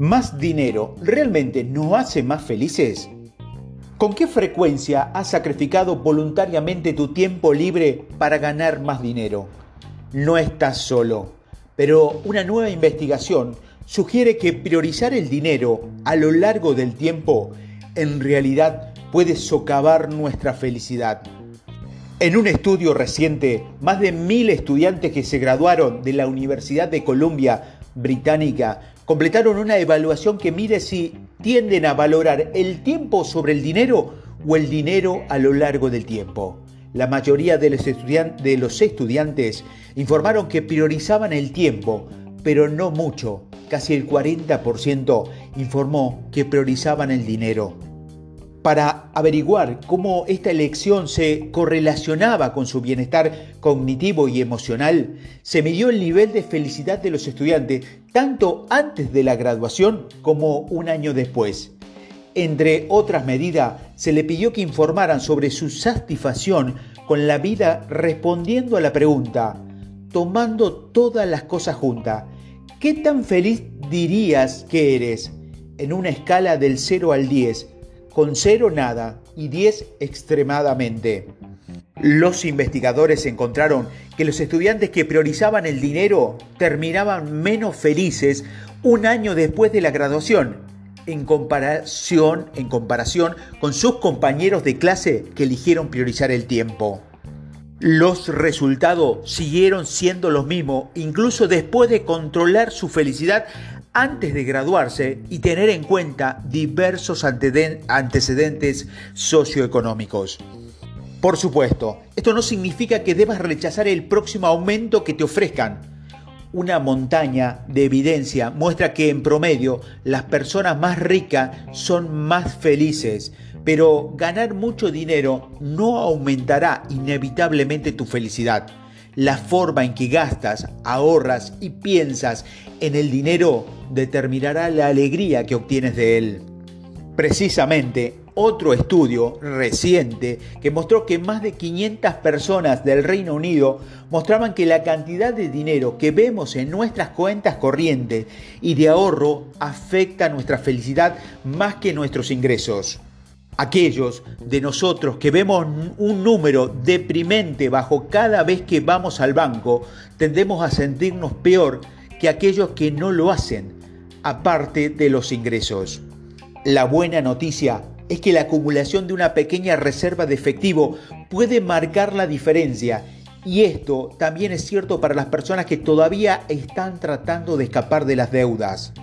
¿Más dinero realmente nos hace más felices? ¿Con qué frecuencia has sacrificado voluntariamente tu tiempo libre para ganar más dinero? No estás solo, pero una nueva investigación sugiere que priorizar el dinero a lo largo del tiempo en realidad puede socavar nuestra felicidad. En un estudio reciente, más de mil estudiantes que se graduaron de la Universidad de Columbia Británica completaron una evaluación que mide si tienden a valorar el tiempo sobre el dinero o el dinero a lo largo del tiempo. La mayoría de los, de los estudiantes informaron que priorizaban el tiempo, pero no mucho. Casi el 40% informó que priorizaban el dinero para averiguar cómo esta elección se correlacionaba con su bienestar cognitivo y emocional, se midió el nivel de felicidad de los estudiantes tanto antes de la graduación como un año después. Entre otras medidas, se le pidió que informaran sobre su satisfacción con la vida respondiendo a la pregunta, tomando todas las cosas juntas, ¿qué tan feliz dirías que eres? En una escala del 0 al 10, con cero nada y 10 extremadamente. Los investigadores encontraron que los estudiantes que priorizaban el dinero terminaban menos felices un año después de la graduación, en comparación, en comparación con sus compañeros de clase que eligieron priorizar el tiempo. Los resultados siguieron siendo los mismos, incluso después de controlar su felicidad antes de graduarse y tener en cuenta diversos antecedentes socioeconómicos. Por supuesto, esto no significa que debas rechazar el próximo aumento que te ofrezcan. Una montaña de evidencia muestra que en promedio las personas más ricas son más felices, pero ganar mucho dinero no aumentará inevitablemente tu felicidad. La forma en que gastas, ahorras y piensas en el dinero determinará la alegría que obtienes de él. Precisamente, otro estudio reciente que mostró que más de 500 personas del Reino Unido mostraban que la cantidad de dinero que vemos en nuestras cuentas corrientes y de ahorro afecta nuestra felicidad más que nuestros ingresos. Aquellos de nosotros que vemos un número deprimente bajo cada vez que vamos al banco, tendemos a sentirnos peor que aquellos que no lo hacen, aparte de los ingresos. La buena noticia es que la acumulación de una pequeña reserva de efectivo puede marcar la diferencia y esto también es cierto para las personas que todavía están tratando de escapar de las deudas.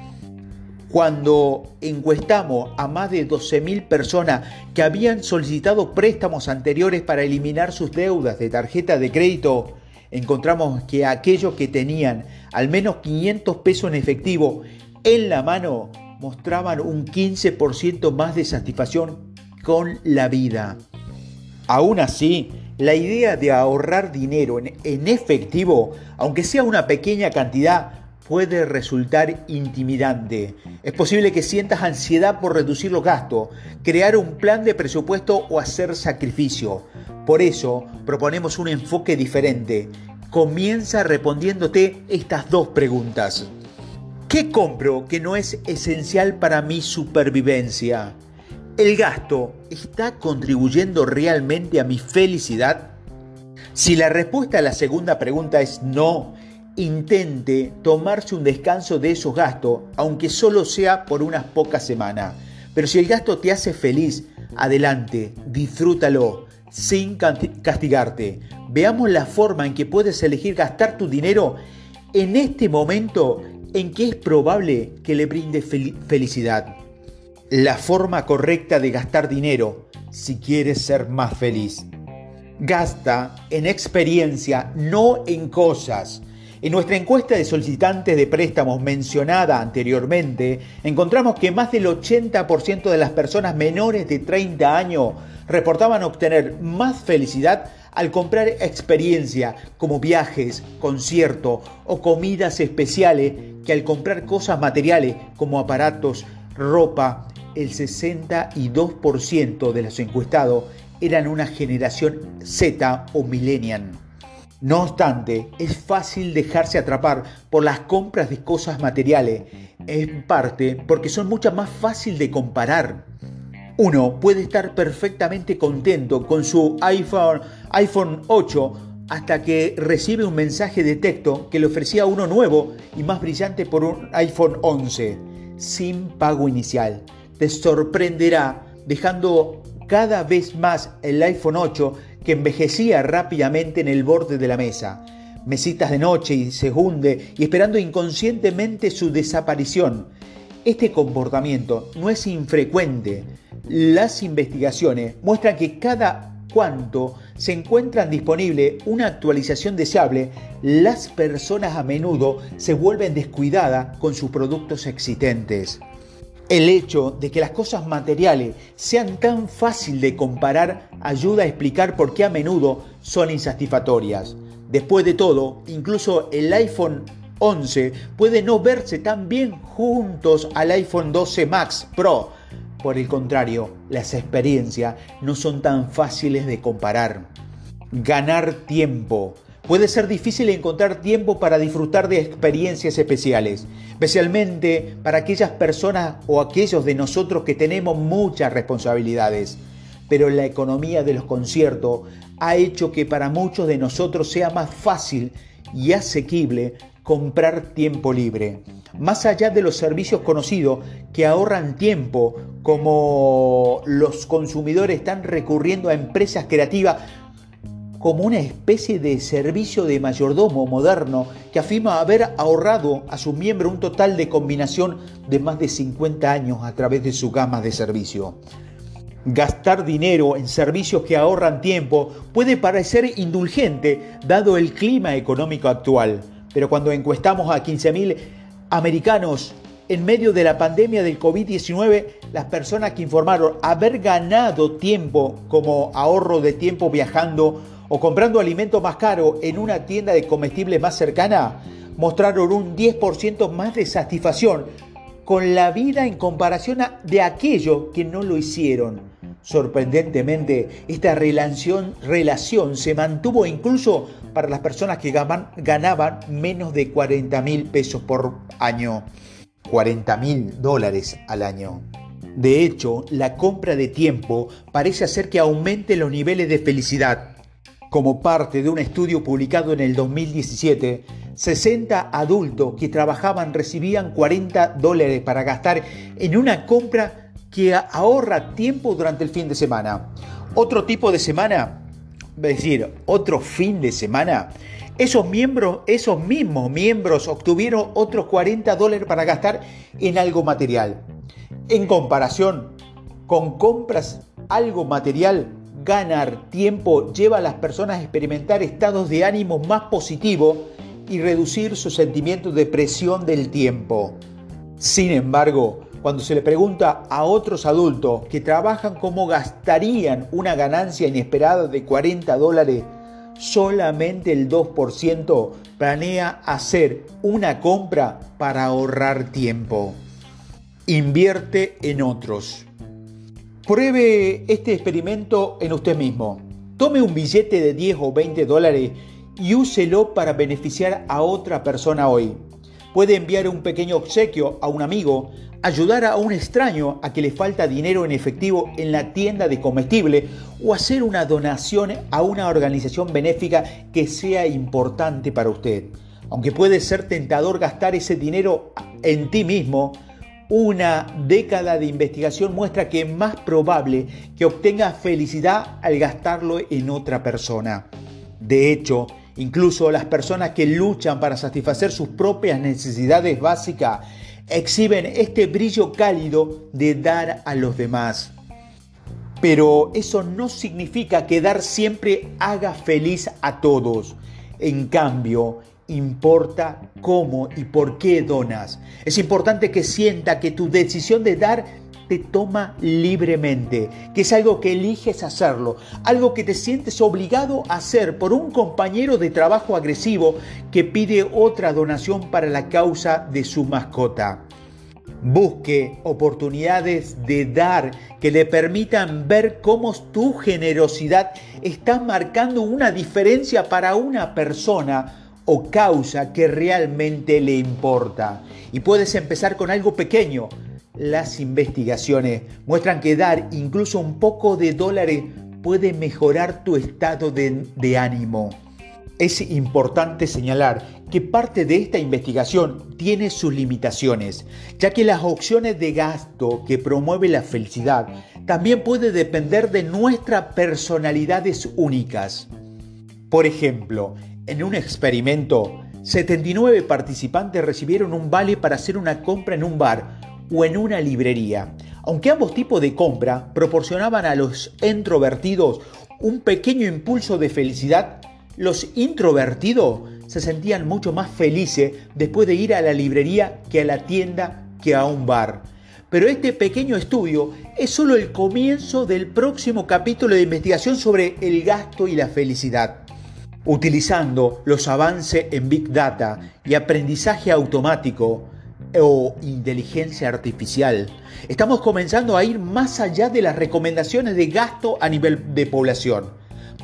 Cuando encuestamos a más de 12.000 personas que habían solicitado préstamos anteriores para eliminar sus deudas de tarjeta de crédito, encontramos que aquellos que tenían al menos 500 pesos en efectivo en la mano mostraban un 15% más de satisfacción con la vida. Aún así, la idea de ahorrar dinero en, efectivo, aunque sea una pequeña cantidad, puede resultar intimidante. Es posible que sientas ansiedad por reducir los gastos, crear un plan de presupuesto o hacer sacrificio. Por eso proponemos un enfoque diferente. Comienza respondiéndote estas dos preguntas. ¿Qué compro que no es esencial para mi supervivencia? ¿El gasto está contribuyendo realmente a mi felicidad? Si la respuesta a la segunda pregunta es no, intente tomarse un descanso de esos gastos, aunque solo sea por unas pocas semanas. Pero si el gasto te hace feliz, adelante, disfrútalo, sin castigarte. Veamos la forma en que puedes elegir gastar tu dinero en este momento en que es probable que le brinde felicidad. La forma correcta de gastar dinero si quieres ser más feliz. Gasta en experiencia, no en cosas. En nuestra encuesta de solicitantes de préstamos mencionada anteriormente, encontramos que más del 80% de las personas menores de 30 años reportaban obtener más felicidad al comprar experiencia como viajes, conciertos o comidas especiales que al comprar cosas materiales como aparatos, ropa, el 62% de los encuestados eran una generación Z o millennial. No obstante, es fácil dejarse atrapar por las compras de cosas materiales, en parte porque son mucho más fácil de comparar. Uno puede estar perfectamente contento con su iPhone, iPhone 8 hasta que recibe un mensaje de texto que le ofrecía uno nuevo y más brillante por un iPhone 11, sin pago inicial. Te sorprenderá dejando cada vez más el iPhone 8 que envejecía rápidamente en el borde de la mesa. Mesitas de noche y se hunde y esperando inconscientemente su desaparición. Este comportamiento no es infrecuente. Las investigaciones muestran que cada cuanto se encuentra disponible una actualización deseable, las personas a menudo se vuelven descuidadas con sus productos existentes. El hecho de que las cosas materiales sean tan fácil de comparar ayuda a explicar por qué a menudo son insatisfactorias. Después de todo, incluso el iPhone 11 puede no verse tan bien juntos al iPhone 12 Max Pro. Por el contrario, las experiencias no son tan fáciles de comparar. Ganar tiempo. Puede ser difícil encontrar tiempo para disfrutar de experiencias especiales, especialmente para aquellas personas o aquellos de nosotros que tenemos muchas responsabilidades. Pero la economía de los conciertos ha hecho que para muchos de nosotros sea más fácil y asequible comprar tiempo libre. Más allá de los servicios conocidos que ahorran tiempo, como los consumidores están recurriendo a empresas creativas como una especie de servicio de mayordomo moderno que afirma haber ahorrado a sus miembros un total de combinación de más de 50 años a través de su gama de servicio. Gastar dinero en servicios que ahorran tiempo puede parecer indulgente dado el clima económico actual, pero cuando encuestamos a 15.000 americanos en medio de la pandemia del COVID-19, las personas que informaron haber ganado tiempo como ahorro de tiempo viajando o comprando alimento más caro en una tienda de comestibles más cercana, mostraron un 10% más de satisfacción con la vida en comparación a de aquellos que no lo hicieron. Sorprendentemente, esta relación, se mantuvo incluso para las personas que ganaban menos de 40 mil pesos por año. 40 mil dólares al año. De hecho, la compra de tiempo parece hacer que aumente los niveles de felicidad como parte de un estudio publicado en el 2017, 60 adultos que trabajaban recibían 40 dólares para gastar en una compra que ahorra tiempo durante el fin de semana. Otro tipo de semana, es decir, otro fin de semana, esos miembros, esos mismos miembros obtuvieron otros 40 dólares para gastar en algo material. En comparación con compras algo material, ganar tiempo lleva a las personas a experimentar estados de ánimo más positivos y reducir su sentimiento de presión del tiempo. Sin embargo, cuando se le pregunta a otros adultos que trabajan cómo gastarían una ganancia inesperada de 40 dólares, solamente el 2% planea hacer una compra para ahorrar tiempo. Invierte en otros. Pruebe este experimento en usted mismo. Tome un billete de 10 o 20 dólares y úselo para beneficiar a otra persona hoy. Puede enviar un pequeño obsequio a un amigo, ayudar a un extraño a que le falta dinero en efectivo en la tienda de comestible o hacer una donación a una organización benéfica que sea importante para usted. Aunque puede ser tentador gastar ese dinero en ti mismo, una década de investigación muestra que es más probable que obtenga felicidad al gastarlo en otra persona. De hecho, incluso las personas que luchan para satisfacer sus propias necesidades básicas exhiben este brillo cálido de dar a los demás. Pero eso no significa que dar siempre haga feliz a todos. En cambio, importa cómo y por qué donas. Es importante que sienta que tu decisión de dar te toma libremente, que es algo que eliges hacerlo, algo que te sientes obligado a hacer por un compañero de trabajo agresivo que pide otra donación para la causa de su mascota. Busque oportunidades de dar que le permitan ver cómo tu generosidad está marcando una diferencia para una persona o causa que realmente le importa. Y puedes empezar con algo pequeño. Las investigaciones muestran que dar incluso un poco de dólares puede mejorar tu estado de, ánimo. Es importante señalar que parte de esta investigación tiene sus limitaciones, ya que las opciones de gasto que promueve la felicidad también puede depender de nuestras personalidades únicas. Por ejemplo, en un experimento, 79 participantes recibieron un vale para hacer una compra en un bar o en una librería. Aunque ambos tipos de compra proporcionaban a los introvertidos un pequeño impulso de felicidad, los introvertidos se sentían mucho más felices después de ir a la librería que a la tienda que a un bar. Pero este pequeño estudio es solo el comienzo del próximo capítulo de investigación sobre el gasto y la felicidad. Utilizando los avances en Big Data y aprendizaje automático o inteligencia artificial, estamos comenzando a ir más allá de las recomendaciones de gasto a nivel de población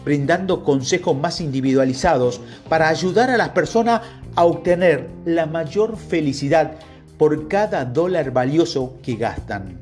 brindando consejos más individualizados para ayudar a las personas a obtener la mayor felicidad por cada dólar valioso que gastan.